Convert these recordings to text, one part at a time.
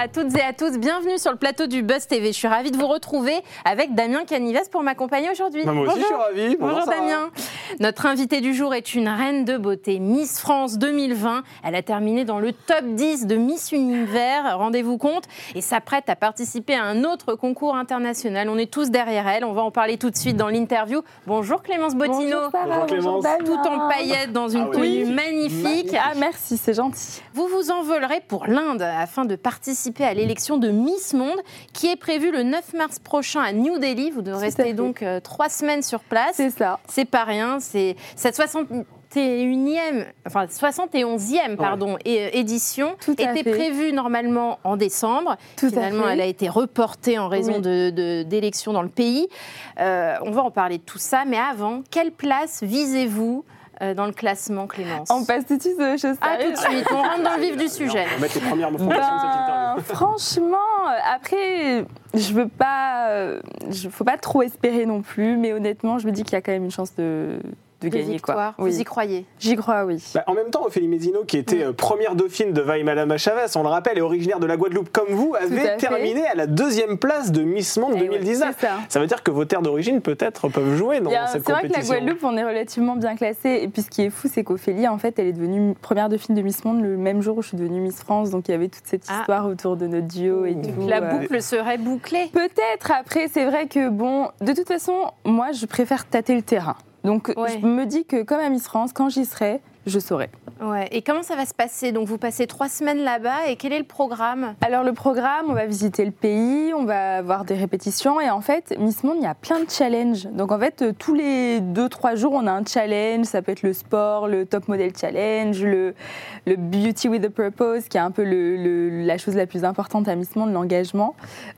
À toutes et à tous, bienvenue sur le plateau du Buzz TV. Je suis ravie de vous retrouver avec Damien Canives pour m'accompagner aujourd'hui. Moi aussi, Bonjour. je suis ravi. Bonjour. Damien. Notre invitée du jour est une reine de beauté, Miss France 2020. Elle a terminé dans le top 10 de Miss Univers, rendez-vous compte, et s'apprête à participer à un autre concours international. On est tous derrière elle, on va en parler tout de suite dans l'interview. Bonjour Clémence Bottino. Bonjour, Clémence. Tout en paillettes dans une Ah oui. tenue magnifique. Magnifique. Ah, merci, c'est gentil. Vous vous envolerez pour l'Inde afin de participer à l'élection de Miss Monde qui est prévue le 9 mars prochain à New Delhi. Vous devrez rester donc euh, trois semaines sur place. C'est ça. C'est pas rien. C'est cette 61e, enfin 71e pardon, édition était prévue normalement en décembre. Finalement, fait. elle a été reportée en raison Oui. de- de- d'élections dans le pays. Euh, on va en parler de tout ça, mais avant, quelle place visez-vous euh, dans le classement, Clémence? On passe tout de suite aux choses Ah, tout de suite, on rentre dans le vif du sujet. On va mettre les premières fondations franchement, euh, après, je veux pas, euh, faut pas trop espérer non plus, mais honnêtement, je me dis qu'il y a quand même une chance de, de De gagner victoire. quoi. Oui. Vous y croyez? J'y crois, oui. Bah, en même temps, Ophélie Mézino, qui était euh, première dauphine de Vaille Madame à Chavez, on le rappelle, est originaire de la Guadeloupe comme vous, à avait fait. terminé à la deuxième place de Miss Monde Eh oui, 2019. c'est ça. veut dire que vos terres d'origine, peut-être, peuvent jouer dans a- cette C'est vrai que la compétition. Guadeloupe, on est relativement bien classé. Et puis ce qui est fou, c'est qu'Ophélie, en fait, elle est devenue première dauphine de Miss Monde le même jour où je suis devenue Miss France. Donc il y avait toute cette Ah. histoire autour de notre duo et tout. La euh, boucle serait bouclée. Peut-être. Après, c'est vrai que, bon, de toute façon, moi, je préfère tâter le terrain. Donc, Ouais. je me dis que, comme à Miss France, quand j'y serai, je saurai. Ouais. Et comment ça va se passer? Donc, vous passez trois semaines là-bas et quel est le programme? Alors, le programme, on va visiter le pays, on va voir des répétitions. Et en fait, Miss Monde, il y a plein de challenges. Donc, en fait, euh, tous les deux, trois jours, on a un challenge. Ça peut être le sport, le top model challenge, le, le beauty with a purpose, qui est un peu le- le- la chose la plus importante à Miss Monde, l'engagement.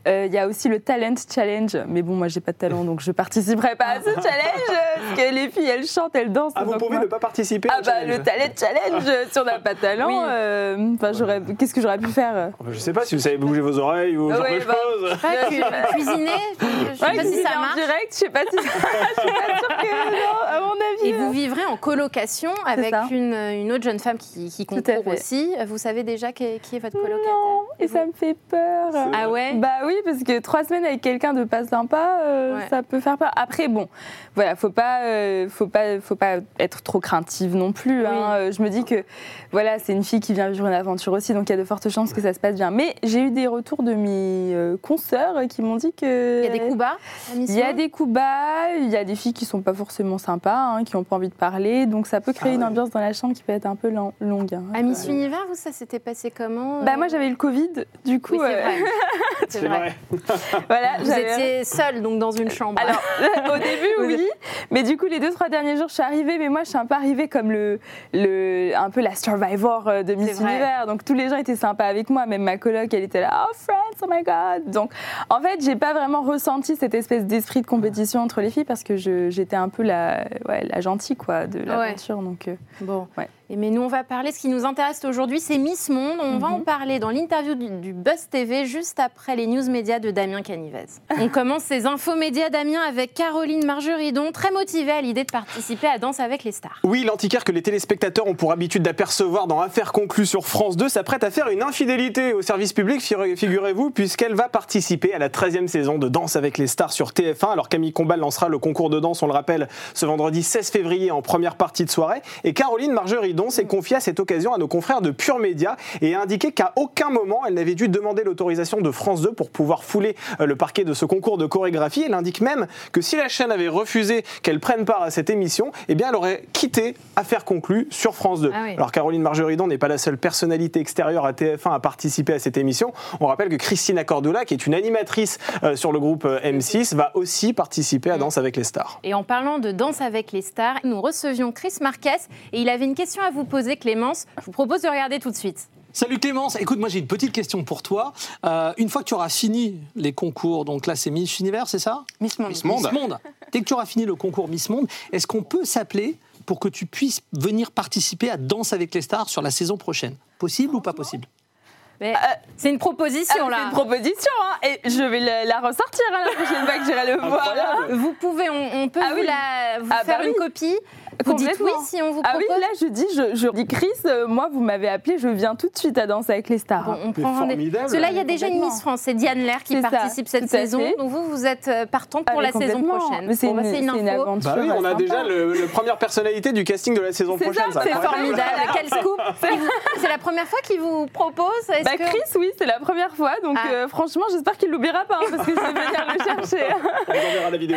Euh, Il y a aussi le talent challenge. Mais bon, moi, j'ai pas de talent, donc je participerai pas à ce challenge. Parce que les filles, elles chantent, elles dansent. Ah, vous pouvez moi- ne pas participer Ah au bah challenge. le talent challenge, si on n'a pas de talent, Oui. euh, enfin, j'aurais, qu'est-ce que j'aurais pu faire Je sais pas si vous savez bouger vos oreilles ou ce genre Ouais, de bah, choses. Pas cu- Cuisiner Je sais Ouais, pas si cuisiner ça en marche. direct, je sais pas si, je suis pas sûre que non, à mon avis. Et vous vivrez en colocation avec ça. une, une autre jeune femme qui, qui à concourt fait. aussi. Vous savez déjà qui est, qui est votre colocataire Non, et ça me fait peur. Ah ouais Bah oui, parce que trois semaines avec quelqu'un de pas sympa, euh, Ouais. ça peut faire peur. Après, bon, voilà, faut pas, euh, faut pas, faut pas être trop craintive non plus. Hein. Euh, Je me dis que, voilà, c'est une fille qui vient vivre une aventure aussi, donc il y a de fortes chances que ça se passe bien. Mais j'ai eu des retours de mes euh, consoeurs qui m'ont dit que Il y a des coups bas Il y a des coups bas, il y a des filles qui sont pas forcément sympas, hein, qui n'ont pas envie de parler, donc ça peut créer Ah une ouais. ambiance dans la chambre qui peut être un peu longue. hein. À Miss Univers, vous, ça s'était passé comment Bah euh moi j'avais eu le Covid, du coup, Oui, c'est euh, vrai. Vrai. voilà, Vous étiez seule donc dans une chambre. Alors, au début, oui. Mais du coup, les deux, trois derniers jours, je suis arrivée. Mais moi, je suis un peu arrivée comme le, le, un peu la survivor euh, de Miss. Univers. Donc, tous les gens étaient sympas avec moi. Même ma coloc, elle était là, oh, friends, oh my God. Donc, en fait, j'ai pas vraiment ressenti cette espèce d'esprit de compétition entre les filles parce que j'étais un peu la, ouais, la gentille, quoi, de l'aventure. Donc, euh, Bon. Ouais. Et mais nous, on va parler. Ce qui nous intéresse aujourd'hui, c'est Miss Monde. On va Mhm. en parler dans l'interview du, du Buzz TV juste après les news médias de Damien Canivez. on commence ces infos médias, Damien, avec Caroline Margeridon, très motivée à l'idée de participer à Danse avec les stars. Oui, l'antiquaire que les téléspectateurs ont pour habitude d'apercevoir dans Affaires conclues sur France 2 s'apprête à faire une infidélité au service public, figurez- figurez-vous. Puisqu'elle va participer à la 13e saison de Danse avec les stars sur TF1. Alors Camille Combal lancera le concours de danse, on le rappelle, ce vendredi 16 février en première partie de soirée. Et Caroline Margeridon s'est confiée à cette occasion à nos confrères de Pure Média et a indiqué qu'à aucun moment elle n'avait dû demander l'autorisation de France 2 pour pouvoir fouler euh, le parquet de ce concours de chorégraphie. Elle indique même que si la chaîne avait refusé qu'elle prenne part à cette émission, eh bien elle aurait quitté Affaire conclue sur France 2. Ah oui. Alors Caroline Margeridon n'est pas la seule personnalité extérieure à TF1 à participer à cette émission. On rappelle que Christina Cordula, qui est une animatrice euh, sur le groupe euh, M6, va aussi participer à Danse avec les stars. Et en parlant de danse avec les stars, nous recevions Chris Marquez et il avait une question à vous poser, Clémence. Je vous propose de regarder tout de suite. Salut Clémence, écoute, moi j'ai une petite question pour toi. Euh, une fois que tu auras fini les concours, donc là c'est Miss Univers, c'est ça? Miss Monde. Miss Monde. Miss Monde. Dès que tu auras fini le concours Miss Monde, est-ce qu'on peut s'appeler pour que tu puisses venir participer à Danse avec les stars sur la saison prochaine? Possible ou pas possible? Mais c'est une proposition c'est là. une proposition, hein, et je vais la, la ressortir hein, la prochaine fois que j'irai le voir. Vous pouvez, on, on peut Ah vous, oui. la, vous Ah faire bah une oui. copie. Vous dites oui si on vous Ah propose. oui, là je dis, je, je dis Chris, euh, moi vous m'avez appelé, je viens tout de suite à danser avec les stars. Bon, on C'est prend rendez- formidable. Parce que là, il y a déjà une. Miss France, c'est Diane Lair qui C'est ça, participe cette saison. fait. Donc vous, vous êtes euh, partante Ah, pour mais la saison prochaine. Mais c'est Bon, bah, une, c'est une c'est une info. aventure. Bah oui, on a déjà le, le première personnalité du casting de la saison C'est prochaine. ça, ça c'est. Formidable, quel scoop C'est la première fois qu'il vous propose Est-ce Bah que- Chris, oui, c'est la première fois, donc Ah. euh, franchement j'espère qu'il l'oubliera pas, hein, parce que je vais venir le chercher. On enverra la vidéo.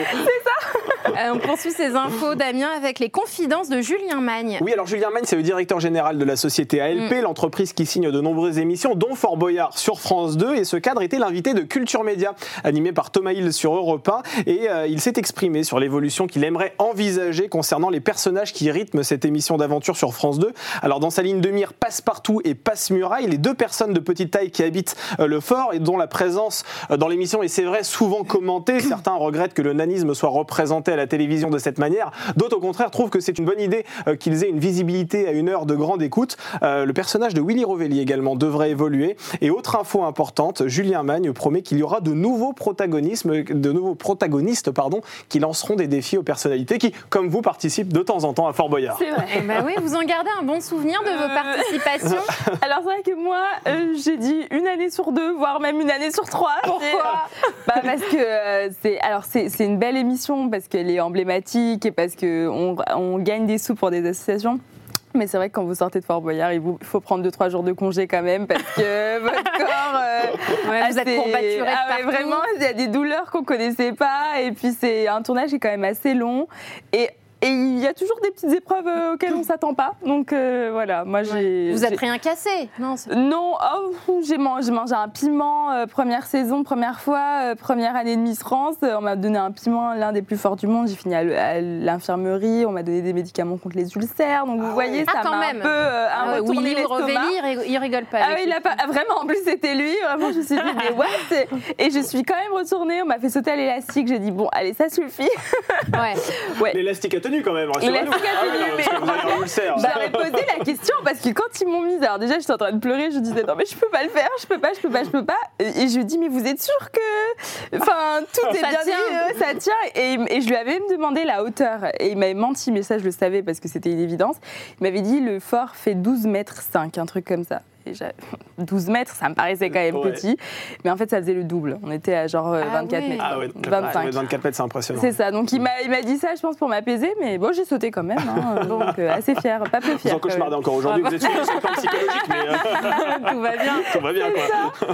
Euh, on poursuit ces infos, Damien, avec les confidences de Julien Magne. Oui, alors Julien Magne, c'est le directeur général de la société ALP, Mm. l'entreprise qui signe de nombreuses émissions, dont Fort Boyard sur France 2. Et ce cadre était l'invité de Culture Média, animé par Thomas Hill sur Europe 1. Et euh, il s'est exprimé sur l'évolution qu'il aimerait envisager concernant les personnages qui rythment cette émission d'aventure sur France 2. Alors, dans sa ligne de mire, Passe-Partout et Passe-Muraille, les deux personnes de petite taille qui habitent euh, le fort et dont la présence euh, dans l'émission est, c'est vrai, souvent commentée. Certains regrettent que le nanisme soit représenté à la télévision de cette manière. D'autres, au contraire, trouvent que c'est une bonne idée euh, qu'ils aient une visibilité à une heure de grande écoute. Euh, le personnage de Willy Rovelli également devrait évoluer. Et autre info importante, Julien Magne promet qu'il y aura de nouveaux protagonismes, de nouveaux protagonistes, pardon, qui lanceront des défis aux personnalités qui, comme vous, participent de temps en temps à Fort Boyard. C'est vrai. Eh ben oui, vous en gardez un bon souvenir de vos Euh. participations. Alors c'est vrai que moi, euh, j'ai dit une année sur deux, voire même une année sur trois. Pourquoi bah Parce que euh, c'est alors c'est c'est une belle émission parce qu'elle est emblématique et parce que on, on gagne des sous pour des associations. Mais c'est vrai que quand vous sortez de Fort Boyard, il faut prendre 2-3 jours de congé quand même parce que votre corps. euh, Ouais, vous êtes assez- courbaturé de ah ouais. Vraiment, il y a des douleurs qu'on connaissait pas. Et puis c'est un tournage qui est quand même assez long. Et et il y a toujours des petites épreuves euh, auxquelles on s'attend pas. Donc euh, voilà, moi j'ai. Vous êtes rien cassé Non, c'est- non, oh, j'ai mangé, j'ai mangé un piment euh, première saison, première fois, euh, première année de Miss France. Euh, on m'a donné un piment, l'un des plus forts du monde. J'ai fini à à l'infirmerie. On m'a donné des médicaments contre les ulcères. Donc vous voyez, Ah, ça m'a un peu euh, un Ah retourné Willy il rig- il rigole pas. Ah avec il a pas, ah, vraiment, en plus c'était lui, vraiment je me suis dit, mais what? Et je suis quand même retournée, on m'a fait sauter à l'élastique, j'ai dit, bon, allez, ça suffit. Ouais. Ouais. L'élastique a tenu quand même. rassurez-nous. A Ah posé la question parce que quand ils m'ont mise, alors déjà j'étais en train de pleurer, je disais non mais je peux pas le faire, je peux pas, je peux pas, je peux pas. Et et je lui dis mais vous êtes sûr que, enfin tout est Ça bien tient. dit, euh, ça tient. Et, et je lui avais même demandé la hauteur et il m'avait menti, mais ça je le savais parce que c'était une évidence. Il m'avait dit le fort fait 12 mètres 5, un truc comme ça. Et j'ai- 12 mètres, ça me paraissait quand même Ouais. petit, mais en fait ça faisait le double. On était à genre euh, Ah 24 ouais. mètres, Ah ouais, donc 25. 24 mètres, c'est impressionnant. C'est ça, donc il m'a il m'a dit ça, je pense, pour m'apaiser, mais bon, j'ai sauté quand même, hein, donc euh, assez fière, pas peu Vous fière. en quand même. cauchemardez encore aujourd'hui, vous êtes sur le plan psychologique, mais euh, Tout va bien. tout va bien quoi.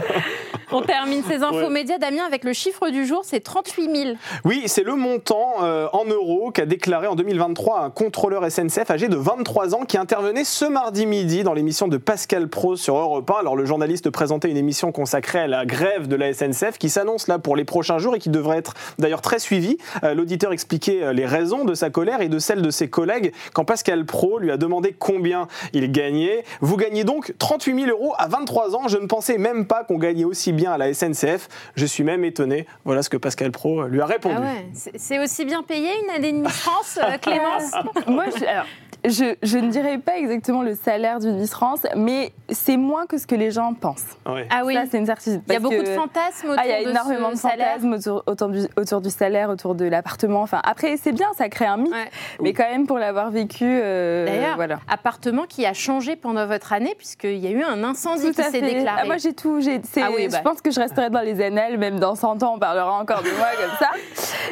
On termine ces infos Ouais. médias, Damien, avec le chiffre du jour, c'est 38 000. Oui, c'est le montant euh, en euros qu'a déclaré en 2023 un contrôleur SNCF âgé de 23 ans qui intervenait ce mardi midi dans l'émission de Pascal Pro sur Europe 1. Alors le journaliste présentait une émission consacrée à la grève de la SNCF qui s'annonce là pour les prochains jours et qui devrait être d'ailleurs très suivie. Euh, L'auditeur expliquait euh, les raisons de sa colère et de celle de ses collègues quand Pascal Pro lui a demandé combien il gagnait. Vous gagnez donc 38 000 euros à 23 ans. Je ne pensais même pas qu'on gagnait aussi bien à la SNCF. Je suis même étonné. Voilà ce que Pascal Pro lui a répondu. Ah ouais, c'est aussi bien payé une année de Miss France, euh, Clémence Moi, je- alors, je, je, ne dirais pas exactement le salaire d'une Miss France, mais c'est moins que ce que les gens pensent. Ah oui. Ça, c'est une certitude. Il y a beaucoup de fantasmes autour ah, Il y a énormément de fantasmes autour, autour, du, autour, du, salaire, autour de l'appartement. Enfin, après, c'est bien, ça crée un mythe, mais quand même, pour l'avoir vécu. Euh, D'ailleurs, voilà. appartement qui a changé pendant votre année, puisqu'il y a eu un incendie qui s'est déclaré. Ah, moi, j'ai tout. Ah oui, Je bah. pense que je resterai dans les annales, même dans 100 ans, on parlera encore de moi comme ça.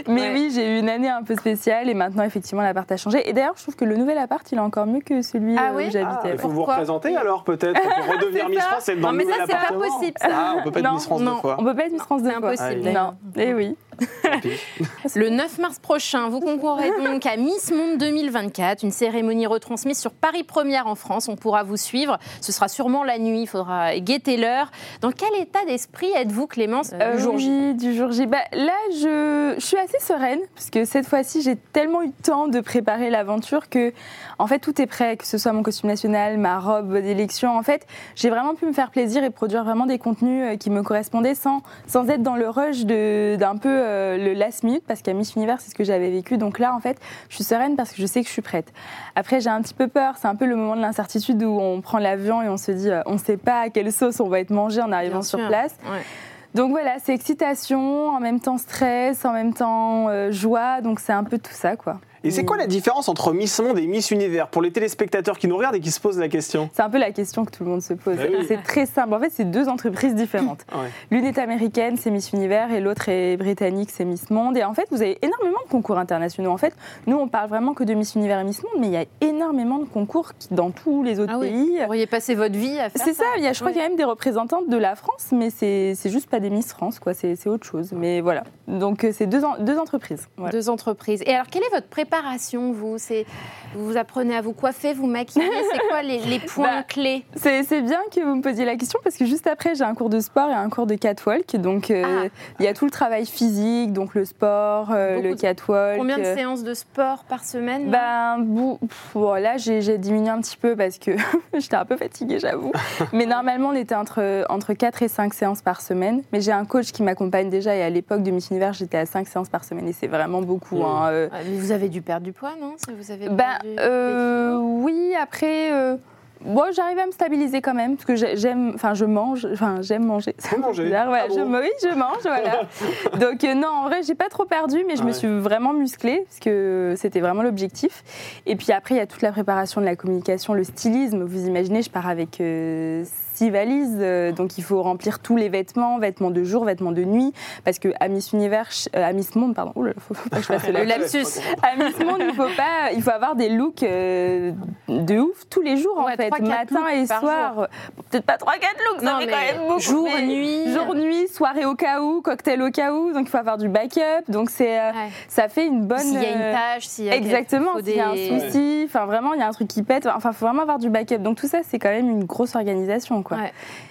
Mais oui, j'ai eu une année un peu spéciale et maintenant, effectivement, l'appart a changé. Et d'ailleurs, je trouve que le nouvel appart, il est encore mieux que celui ah euh, où j'habitais. il faut vous représenter alors, peut-être, pour redevenir Miss France et dans appartement. Mais ça, c'est pas possible, ça. Ah, on peut pas être Miss France deux fois. On peut pas être Miss France deux fois. C'est impossible. Non. Et eh oui. le 9 mars prochain, vous concourrez donc à Miss Monde 2024, une cérémonie retransmise sur Paris Première en France. On pourra vous suivre. Ce sera sûrement la nuit, il faudra guetter l'heure. Dans quel état d'esprit êtes-vous, Clémence, euh, du jour J Du jour J. Bah, là, je, je, suis assez sereine, parce que cette fois-ci, j'ai tellement eu le temps de préparer l'aventure que, en fait, tout est prêt, que ce soit mon costume national, ma robe d'élection. En fait, j'ai vraiment pu me faire plaisir et produire vraiment des contenus euh, qui me correspondaient sans, sans être dans le rush d'un peu euh, le last minute parce qu'à Miss Univers, c'est ce que j'avais vécu. Donc là, en fait, je suis sereine parce que je sais que je suis prête. Après, j'ai un petit peu peur. C'est un peu le moment de l'incertitude où on prend l'avion et on se dit, euh, on ne sait pas à quelle sauce on va être mangé en arrivant sur place. Donc voilà, c'est excitation, en même temps stress, en même temps euh, joie. Donc c'est un peu tout ça, quoi. Et c'est quoi la différence entre Miss Monde et Miss Univers pour les téléspectateurs qui nous regardent et qui se posent la question? C'est un peu la question que tout le monde se pose. Bah c'est très simple. En fait, c'est deux entreprises différentes. L'une est américaine, c'est Miss Univers, et l'autre est britannique, c'est Miss Monde. Et en fait, vous avez énormément de concours internationaux. En fait, nous, on parle vraiment que de Miss Univers et Miss Monde, mais il y a énormément de concours dans tous les autres ah pays. Vous pourriez passer votre vie à faire C'est ça. Il y a, je crois qu'il y a même des représentantes de la France, mais c'est juste pas des Miss France, quoi. C'est autre chose. Mais voilà. Donc, euh, c'est deux, deux entreprises. Deux entreprises. Et alors, quelle est votre préparation, vous vous apprenez à vous coiffer, vous maquiller. C'est quoi les, points bah, clés? C'est bien que vous me posiez la question parce que juste après, j'ai un cours de sport et un cours de catwalk. Donc, euh, ah. il y a tout le travail physique, donc le sport, euh, le catwalk. Combien de séances de sport par semaine là? Ben, Là, j'ai diminué un petit peu parce que j'étais un peu fatiguée, j'avoue. Mais normalement, on était entre, entre 4 et 5 séances par semaine. Mais j'ai un coach qui m'accompagne déjà et à l'époque de Miss Univers, j'étais à 5 séances par semaine et c'est vraiment beaucoup. Hein, euh. ah, vous avez dû perdre du poids, non vous avez ben, Oui, après. Bon, j'arrive à me stabiliser quand même parce que j'aime, enfin, je mange, enfin, j'aime manger. manger. Ah je, oui, je mange, voilà. Donc euh, non, en vrai, j'ai pas trop perdu, mais je me suis vraiment musclée parce que c'était vraiment l'objectif. Et puis après, il y a toute la préparation de la communication, le stylisme. Vous imaginez, je pars avec euh, six valises, euh, donc il faut remplir tous les vêtements, vêtements de jour, vêtements de nuit, parce que à Miss Univers, à Miss Monde, pardon, oh là, faut, pas que je fasse le lapsus. À Miss Monde, il faut pas, il faut avoir des looks de ouf tous les jours en fait matin et soir. Peut-être pas 3-4 looks, non, mais quand même beaucoup. Jour, nuit. Jour, nuit, soirée au cas où, cocktail au cas où. Donc il faut avoir du backup. Donc c'est, euh, ça fait une bonne. S'il y a une euh, tâche, s'il y a Exactement, s'il y a un souci. Enfin vraiment, il y a un truc qui pète. Enfin, il faut vraiment avoir du backup. Donc tout ça, c'est quand même une grosse organisation. Quoi.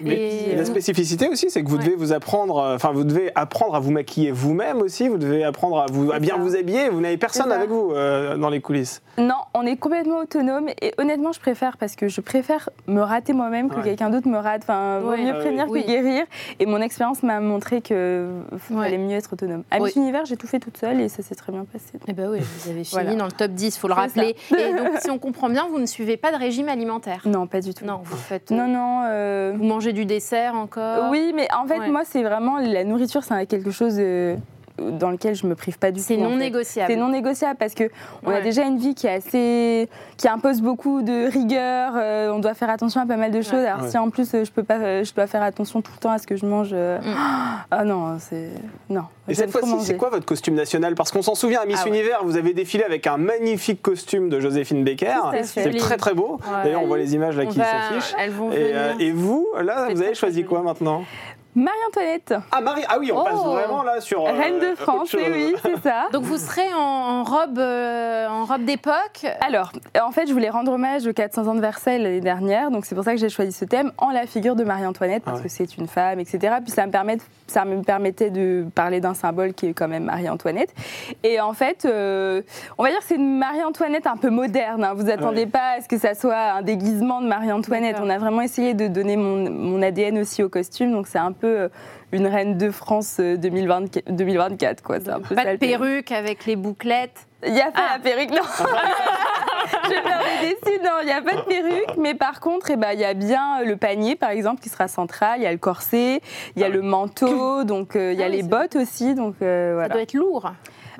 Mais la spécificité aussi, c'est que vous devez vous apprendre, euh, enfin, vous devez apprendre à vous maquiller vous-même aussi. Vous devez apprendre à, vous, à bien vous habiller. Vous n'avez personne avec vous dans les coulisses. Non, on est complètement autonome. Et honnêtement, je préfère parce que je préfère me rater moi-même que quelqu'un d'autre me rate. Enfin, vaut mieux prévenir que guérir. Et mon expérience m'a montré que fallait mieux être autonome. À Miss Univers, j'ai tout fait toute seule et ça s'est très bien passé. Et eh ben oui, vous avez fini dans le top 10, faut le rappeler. Et donc, si on comprend bien, vous ne suivez pas de régime alimentaire Non, pas du tout. Non, vous faites. Non, non. Euh, vous mangez du dessert encore? Oui, mais en fait, moi, c'est vraiment la nourriture, c'est quelque chose. De dans lequel je me prive pas du tout. C'est non négociable. C'est non négociable parce que on a déjà une vie qui est assez, qui impose beaucoup de rigueur. Euh, on doit faire attention à pas mal de choses. Alors si en plus euh, je peux pas, euh, je dois faire attention tout le temps à ce que je mange. Mm. Ah non, c'est non. Et cette fois-ci, c'est quoi votre costume national? Parce qu'on s'en souvient à Miss ah Univers, vous avez défilé avec un magnifique costume de Joséphine Becker. C'est très très beau. D'ailleurs, on voit les images là qui s'affichent. Et, et, vous, là, vous avez choisi quoi maintenant? Marie-Antoinette. Ah, Marie, ah oui, on passe oh. vraiment là sur. Euh, Reine de France, oui, oui, c'est ça. Donc vous serez en, robe, euh, en robe d'époque Alors, en fait, je voulais rendre hommage aux 400 ans de Versailles l'année dernière, donc c'est pour ça que j'ai choisi ce thème en la figure de Marie-Antoinette, parce ah que c'est une femme, etc. Puis ça me, permet, ça me permettait de parler d'un symbole qui est quand même Marie-Antoinette. Et en fait, euh, on va dire que c'est une Marie-Antoinette un peu moderne. Hein. Vous attendez pas à ce que ça soit un déguisement de Marie-Antoinette. On a vraiment essayé de donner mon, mon ADN aussi au costume, donc c'est un peu euh, une reine de France 2024. Euh, quoi. Un peu pas de perruque avec les bouclettes Il n'y a pas ah. la perruque, non je me décide, non, il n'y a pas de perruque, mais par contre, eh ben, il y a bien le panier, par exemple, qui sera central, il y a le corset, il y a ah le manteau, donc il y a ah les bottes aussi. Donc, voilà. Ça doit être lourd.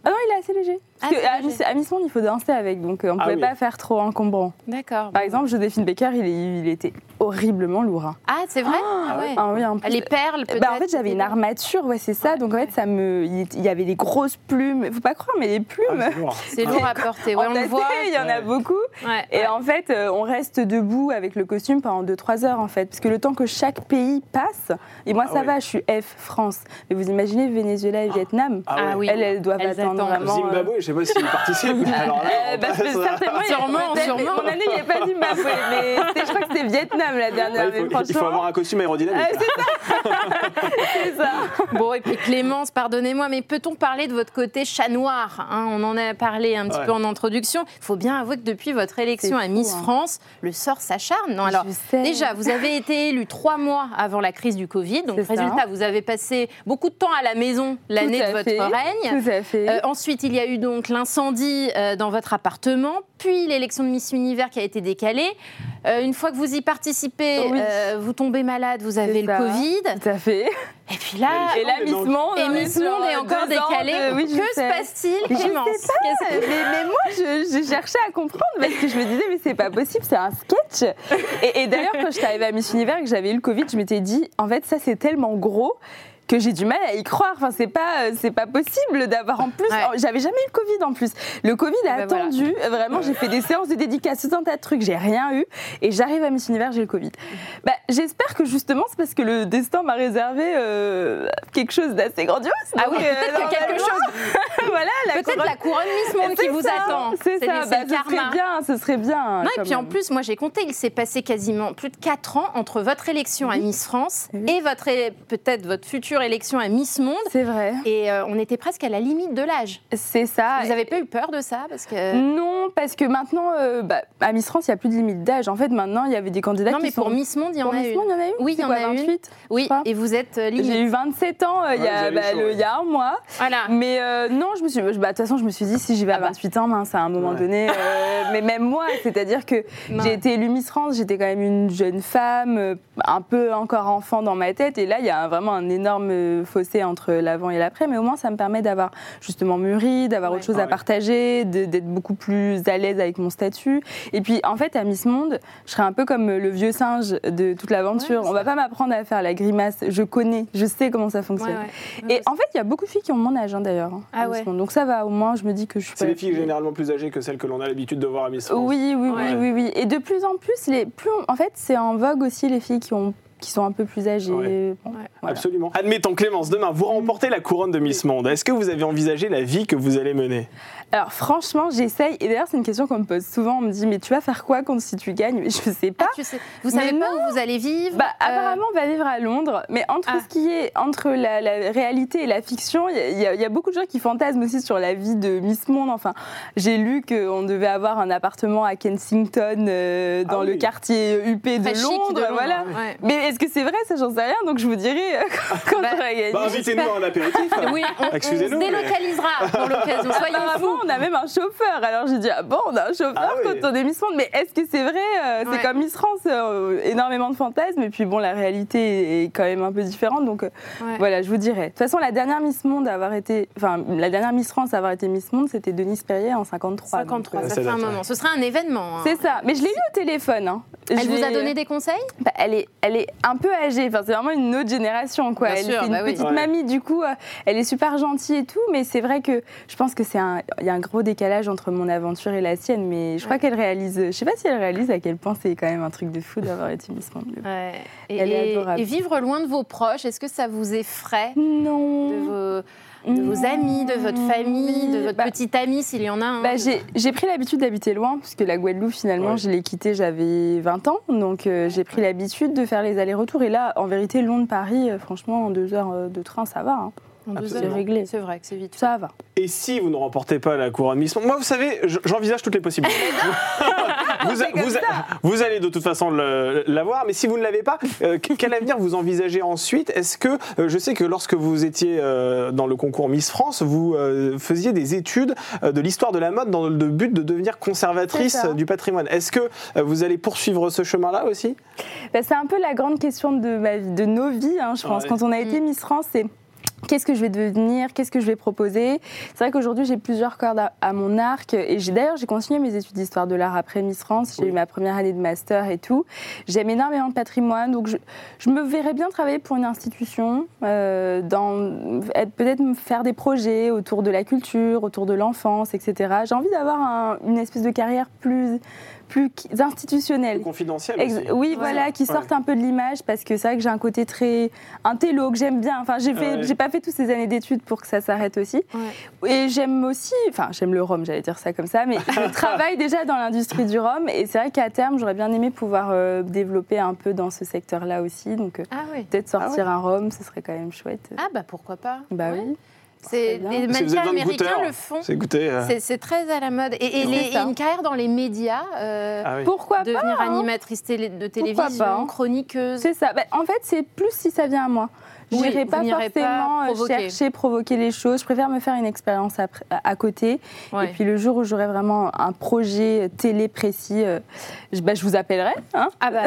Ah non, il est assez léger. Parce ah, qu'à Miss Monde, il faut danser avec, donc euh, on ne ah pouvait pas faire trop encombrant. D'accord. Par exemple, Joséphine Baker, il, il était horriblement lourd. Hein. Ah, c'est vrai ah, ouais. ah, oui, Les perles, peut-être bah, En fait, j'avais une armature, ouais, c'est ça. donc en fait, ça me, il y avait des grosses plumes. Faut pas croire, mais les plumes. c'est lourd. à porter. Ouais, on le voit. Il y en a beaucoup. Et en fait, euh, on reste debout avec le costume pendant 2-3 heures, en fait, parce que le temps que chaque pays passe. Et moi, ça va, je suis F France. Mais vous imaginez Venezuela et Vietnam Ah, oui. Elles, elles doivent attendre vraiment. Zimbabwe, je sais pas s'ils participent. Alors là, euh, bah, certainement, sûrement, sûrement. Mon année, il n'y a pas Zimbabwe, mais je crois que c'était Vietnam la dernière. il, faut, il, faut, avoir un costume aérodynamique. Euh, c'est ça. c'est ça. Bon, et puis Clémence, pardonnez-moi, mais peut-on parler de votre côté chat noir hein? On en a parlé un petit peu en introduction. Il faut bien avouer que depuis votre élection à Miss hein. France, le sort s'acharne. Non, alors déjà, vous avez été élu trois mois avant la crise du Covid. Donc, résultat, vous avez passé beaucoup de temps à la maison l'année de votre règne. Tout à fait. Euh, ensuite, il y a eu donc l'incendie euh, dans votre appartement, puis l'élection de Miss Univers qui a été décalée. Euh, une fois que vous y participez, euh, vous tombez malade, vous avez le Covid. Tout à fait. Et puis là, et là Miss Monde, et Miss Monde est encore décalé. que se passe-t-il Je sais pas. Mais, moi, je, cherchais à comprendre parce que je me disais, mais c'est pas possible, c'est un sketch. Et, et d'ailleurs, quand j'étais arrivée à Miss Univers et que j'avais eu le Covid, je m'étais dit, en fait, ça c'est tellement gros que j'ai du mal à y croire. Enfin, c'est pas, c'est pas possible d'avoir en plus. J'avais jamais eu le Covid en plus. Le Covid a ben attendu. Vraiment, j'ai fait des séances de dédicace, tout un tas de trucs, j'ai rien eu. Et j'arrive à Miss Univers, j'ai le Covid. Bah, j'espère que justement, c'est parce que le destin m'a réservé euh, quelque chose d'assez grandiose. Ah oui, peut-être quelque chose. voilà, peut-être la couronne Miss Monde qui vous attend. C'est ça. Bah, ce serait bien. Ce serait bien. Non, et puis en plus, moi, j'ai compté. Il s'est passé quasiment plus de 4 ans entre votre élection à Miss France et votre peut-être votre futur élection à Miss Monde. C'est vrai. Et euh, on était presque à la limite de l'âge. C'est ça. Vous n'avez pas eu peur de ça parce que... Non, parce que maintenant, euh, bah, à Miss France, il n'y a plus de limite d'âge. En fait, maintenant, il y avait des candidats non, mais pour Miss Monde, il y en a eu. Miss Monde, il y en a eu Oui, il y en a eu. Oui, et vous êtes euh, limite. J'ai eu 27 ans il y, a, bah, y a un mois. Voilà. Mais non, je me suis... Bah, de toute façon, je me suis dit, si j'y vais à 28 ans, mince, à un moment donné... mais même moi, c'est-à-dire que j'ai été élue Miss France, j'étais quand même une jeune femme, un peu encore enfant dans ma tête. Et là, il y a vraiment un énorme fossé entre l'avant et l'après, mais au moins ça me permet d'avoir justement mûri, d'avoir autre chose à partager, d'être beaucoup plus à l'aise avec mon statut. Et puis en fait, à Miss Monde, je serais un peu comme le vieux singe de toute l'aventure. On va pas m'apprendre à faire la grimace, je connais, je sais comment ça fonctionne. Et en fait, il y a beaucoup de filles qui ont mon âge hein, d'ailleurs. Hein, ah Donc ça va, au moins je me dis que je suis C'est les filles généralement plus âgées que celles que l'on a l'habitude de voir à Miss France. Oui, oui, oui, oui, oui. Et de plus en plus, les plus en fait, c'est en vogue aussi les filles qui ont qui sont un peu plus âgés. Absolument. Admettons, Clémence, demain, vous remportez la couronne de Miss Monde. Est-ce que vous avez envisagé la vie que vous allez mener? Alors franchement, j'essaye. Et d'ailleurs, c'est une question qu'on me pose souvent. On me dit, mais tu vas faire quoi quand si tu gagnes? Mais je sais pas. Ah, sais. Vous savez pas où vous allez vivre? Bah, Apparemment, on va vivre à Londres. Mais entre ah. ce qui est entre la, réalité et la fiction, il y, a beaucoup de gens qui fantasment aussi sur la vie de Miss Monde. Enfin, j'ai lu qu'on devait avoir un appartement à Kensington, euh, dans ah le quartier UP de Londres. Voilà. Mais est-ce que c'est vrai? Ça, j'en sais rien. Donc je vous dirai euh, quand bah, on gagné. Bah, invitez-nous à un apéritif. Oui, on, on se délocalisera pour l'occasion. Soyez fous on a même un chauffeur. Alors j'ai dit, ah bon, on a un chauffeur ah quand on est Miss France. Mais est-ce que c'est vrai euh, C'est comme Miss France, euh, énormément de fantasmes. Et puis bon, la réalité est quand même un peu différente. Donc euh, voilà, je vous dirai. De toute façon, la dernière Miss Monde à avoir été, enfin, la dernière Miss France à avoir été Miss Monde, c'était Denise Perrier en 53. 53, ça fait un moment. Ce sera un événement. Hein. C'est ça. Mais je l'ai eu au téléphone. Hein. Elle vous a donné des conseils? bah, elle, est, elle est un peu âgée. Enfin, c'est vraiment une autre génération. Quoi. elle est une bah petite mamie, du coup. elle est super gentille et tout. Mais c'est vrai que je pense que c'est un, y a un gros décalage entre mon aventure et la sienne, mais je crois qu'elle réalise. Je sais pas si elle réalise à quel point c'est quand même un truc de fou d'avoir été Miss Monde. Et, elle est adorable. Et vivre loin de vos proches, est-ce que ça vous effraie Non. De vos de vos amis, de votre famille, de votre bah, petite amie, s'il y en a un bah, J'ai pris l'habitude d'habiter loin, puisque la Guadeloupe, finalement, je l'ai quittée, j'avais 20 ans. Donc euh, j'ai pris l'habitude de faire les allers-retours. Et là, en vérité, Londres-Paris, euh, franchement, en deux heures euh, de train, ça va. Hein. C'est réglé. C'est vrai que c'est vite. Ça va. Et si vous ne remportez pas la couronne Miss Monde, moi, vous savez, j'envisage toutes les possibilités. vous, allez de toute façon l'avoir, mais si vous ne l'avez pas, euh, quel avenir vous envisagez ensuite? Est-ce que, euh, je sais que lorsque vous étiez euh, dans le concours Miss France, vous faisiez des études de l'histoire de la mode dans le but de devenir conservatrice du patrimoine. Est-ce que vous allez poursuivre ce chemin-là aussi? Bah, C'est un peu la grande question de, de nos vies, hein, je pense. Quand on a été mm. Miss France, c'est Qu'est-ce que je vais devenir? Qu'est-ce que je vais proposer? C'est vrai qu'aujourd'hui, j'ai plusieurs cordes à, mon arc. Et j'ai d'ailleurs, j'ai continué mes études d'histoire de l'art après Miss France. J'ai eu ma première année de master et tout. J'aime énormément le patrimoine. Donc, je, me verrais bien travailler pour une institution, euh, peut-être faire des projets autour de la culture, autour de l'enfance, etc. J'ai envie d'avoir une espèce de carrière plus plus institutionnel. confidentiel Oui, voilà, qui sortent un peu de l'image parce que c'est vrai que j'ai un côté très intello que j'aime bien. Enfin, j'ai j'ai pas fait toutes ces années d'études pour que ça s'arrête aussi. Et j'aime aussi, enfin, j'aime le rhum, j'allais dire ça comme ça, mais je travaille déjà dans l'industrie du rhum et c'est vrai qu'à terme, j'aurais bien aimé pouvoir euh, développer un peu dans ce secteur-là aussi. Donc, euh, ah peut-être sortir ah un rhum, ce serait quand même chouette. Ah bah pourquoi pas. Bah oui. C'est les médias américains le font. Euh. C'est très à la mode. Et, une carrière dans les médias. Euh, ah Pourquoi devenir pas hein animatrice de télévision, chroniqueuse. C'est ça. Bah, en fait, c'est plus si ça vient à moi. Je n'irai pas forcément euh, provoquer. chercher, provoquer les choses. Je préfère me faire une expérience à, côté. Et puis le jour où j'aurai vraiment un projet télé précis, je, bah, je, vous appellerai. Hein ah bah,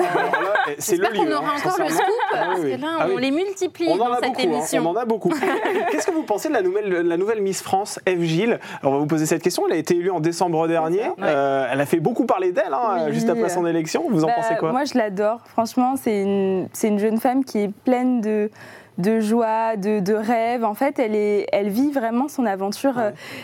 c'est le qu'on aura hein, encore le scoop. Ah parce que là, ah on les multiplie dans cette beaucoup, émission. on en a beaucoup. Qu'est-ce que vous pensez de la nouvelle, la nouvelle Miss France, Eve Gilles On va vous poser cette question. Elle a été élue en décembre dernier. Euh, elle a fait beaucoup parler d'elle hein, juste après son élection. Vous en bah, pensez quoi? Moi, je l'adore. Franchement, c'est une, une jeune femme qui est pleine de de joie, de, de rêve. En fait, elle, est, elle vit vraiment son aventure.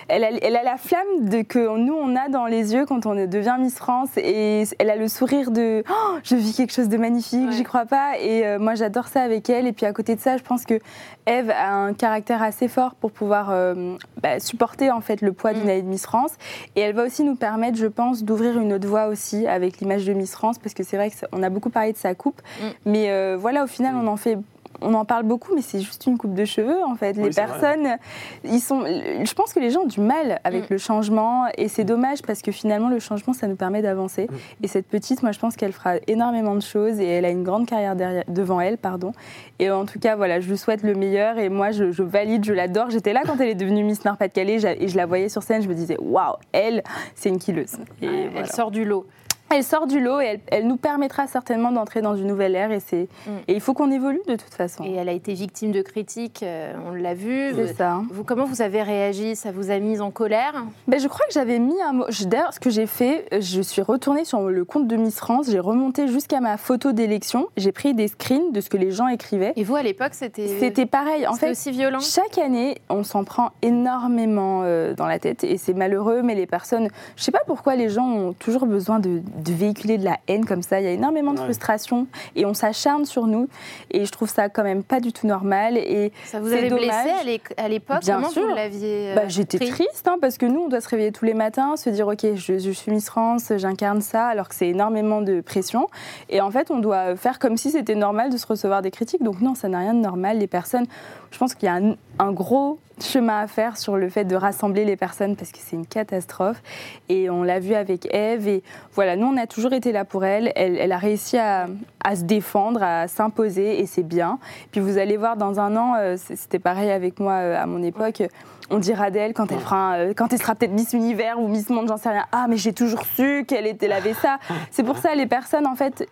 Elle, a, elle, a, la flamme de, que nous, on a dans les yeux quand on devient Miss France. Et elle a le sourire de oh, je vis quelque chose de magnifique, j'y crois pas. Et euh, moi, j'adore ça avec elle. Et puis à côté de ça, je pense que Eve a un caractère assez fort pour pouvoir euh, bah, supporter en fait le poids d'une mm. année de Miss France. Et elle va aussi nous permettre, je pense, d'ouvrir une autre voie aussi avec l'image de Miss France, parce que c'est vrai qu'on a beaucoup parlé de sa coupe. Mm. Mais euh, voilà, au final, on en fait on en parle beaucoup, mais c'est juste une coupe de cheveux en fait. les personnes, ils sont. Je pense que les gens ont du mal avec mm. le changement et c'est dommage parce que finalement le changement ça nous permet d'avancer. Mm. Et cette petite, moi je pense qu'elle fera énormément de choses et elle a une grande carrière derrière, devant elle, pardon. Et en tout cas voilà, je lui souhaite le meilleur et moi je, valide, je l'adore. J'étais là quand elle est devenue Miss Nord-Pas-de-Calais et je la voyais sur scène, je me disais waouh, elle, c'est une killeuse. Et Elle sort du lot elle sort du lot et elle, nous permettra certainement d'entrer dans une nouvelle ère et, c'est, mm. et il faut qu'on évolue de toute façon. Et elle a été victime de critiques, euh, on l'a vu. C'est ça. Vous, comment vous avez réagi? Ça vous a mis en colère? Ben, Je crois que j'avais mis un mot. D'ailleurs, ce que j'ai fait, je suis retournée sur le compte de Miss France, j'ai remonté jusqu'à ma photo d'élection, j'ai pris des screens de ce que les gens écrivaient. Et vous, à l'époque, c'était. C'était pareil. En fait, aussi violent? Chaque année, on s'en prend énormément euh, dans la tête et c'est malheureux, mais les personnes. Je sais pas pourquoi les gens ont toujours besoin de, de véhiculer de la haine comme ça. Il y a énormément de frustration et on s'acharne sur nous. Et je trouve ça quand même pas du tout normal. Et ça vous avait blessé à l'époque Bien Comment sûr. vous l'aviez bah, J'étais triste hein, parce que nous, on doit se réveiller tous les matins, se dire ok, je, je suis Miss France, j'incarne ça, alors que c'est énormément de pression. Et en fait, on doit faire comme si c'était normal de se recevoir des critiques. Donc non, ça n'a rien de normal. Les personnes, je pense qu'il y a un gros chemin à faire sur le fait de rassembler les personnes parce que c'est une catastrophe. Et on l'a vu avec Eve. Et voilà, nous, on a toujours été là pour elle. Elle, a réussi à, se défendre, à s'imposer et c'est bien. Puis vous allez voir, dans un an, euh, c'était pareil avec moi euh, à mon époque. On dira d'elle quand elle fera, euh, quand elle sera peut-être Miss Univers ou Miss Monde, j'en sais rien. Ah, mais j'ai toujours su qu'elle était, avait ça. C'est pour ça les personnes, en fait,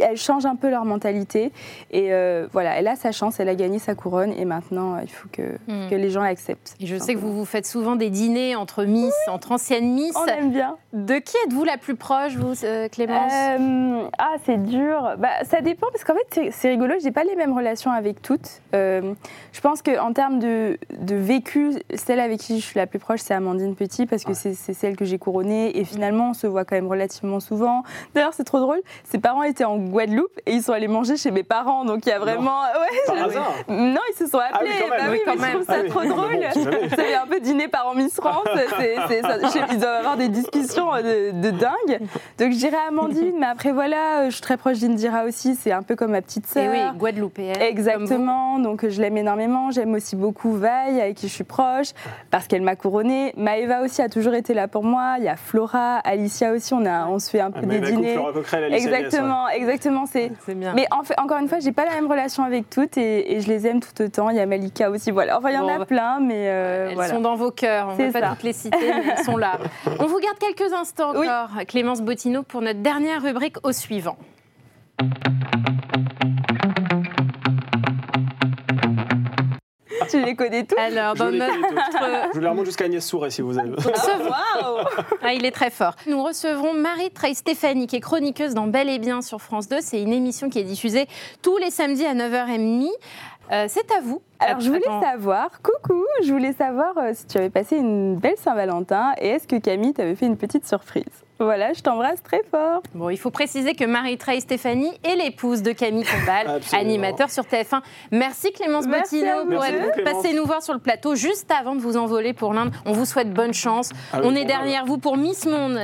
elles changent un peu leur mentalité. Et euh, voilà, elle a sa chance, elle a gagné sa couronne et maintenant il faut que, hmm. que les gens l'acceptent. Et je sais que vous vous faites souvent des dîners entre Miss, entre anciennes Miss. On aime bien. De qui êtes-vous la plus proche, vous, euh, Clémence euh, Ah, c'est dur. Bah, ça dépend parce qu'en fait, c'est rigolo, j'ai pas les mêmes relations avec toutes. je pense qu'en termes de, de, vécu, celle avec qui je suis la plus proche, c'est Amandine Petit parce que c'est celle que j'ai couronnée et finalement, on se voit quand même relativement souvent. D'ailleurs, c'est trop drôle. Ses parents étaient en Guadeloupe et ils sont allés manger chez mes parents. Donc il y a vraiment. Ouais, non, ils se sont ah appelés. bah oui, mais je trouve ça trop drôle. Ça fait un peu dîner par Miss France. ils doivent avoir des discussions temps de, dingue. Donc je dirais Amandine, mais après voilà, je suis très proche d'Indira aussi, c'est un peu comme ma petite sœur. Et oui, Guadeloupéenne. Exactement, donc je l'aime énormément. J'aime aussi beaucoup Vaille, avec qui je suis proche, parce qu'elle m'a couronnée. Maëva aussi a toujours été là pour moi. Il y a Flora, Alicia aussi, on, a, on se fait un peu des dîners. exactement, exactement. C'est bien. Mais en fait, encore une fois, j'ai pas la même relation avec toutes et, je les aime tout autant. Il y a Malika aussi, voilà. Enfin, il y en a plein, mais euh, elles sont dans vos cœurs. On ne va pas toutes les citer, mais elles sont là. On vous garde quelques instants encore, Clémence Bottineau, pour notre dernière rubrique au suivant. tu les connais tous Alors, dans notre... Je vous les remonte jusqu'à Agnès Souret si vous avez. Ah, ah, il est très fort. Nous recevrons Marie-Trey Stéphanie, qui est chroniqueuse dans Bel et Bien sur France 2. C'est une émission qui est diffusée tous les samedis à 9h30. Euh, c'est à vous. Alors, je voulais savoir, coucou, je voulais savoir euh, si tu avais passé une belle Saint-Valentin et est-ce que Camille t'avait fait une petite surprise? Voilà, je t'embrasse très fort. Bon, il faut préciser que Marie-Trey Stéphanie est l'épouse de Camille Combal, animateur sur TF1. Merci Clémence Bottineau pour être passée nous voir sur le plateau juste avant de vous envoler pour l'Inde. On vous souhaite bonne chance. Ah On est derrière vous pour Miss Monde.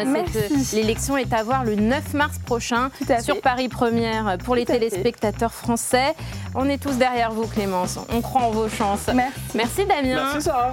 L'élection est à voir le 9 mars prochain sur Paris Première pour les téléspectateurs français. On est tous derrière vous Clémence. On croit en vos chances. Merci, Merci Damien. Merci Sarah.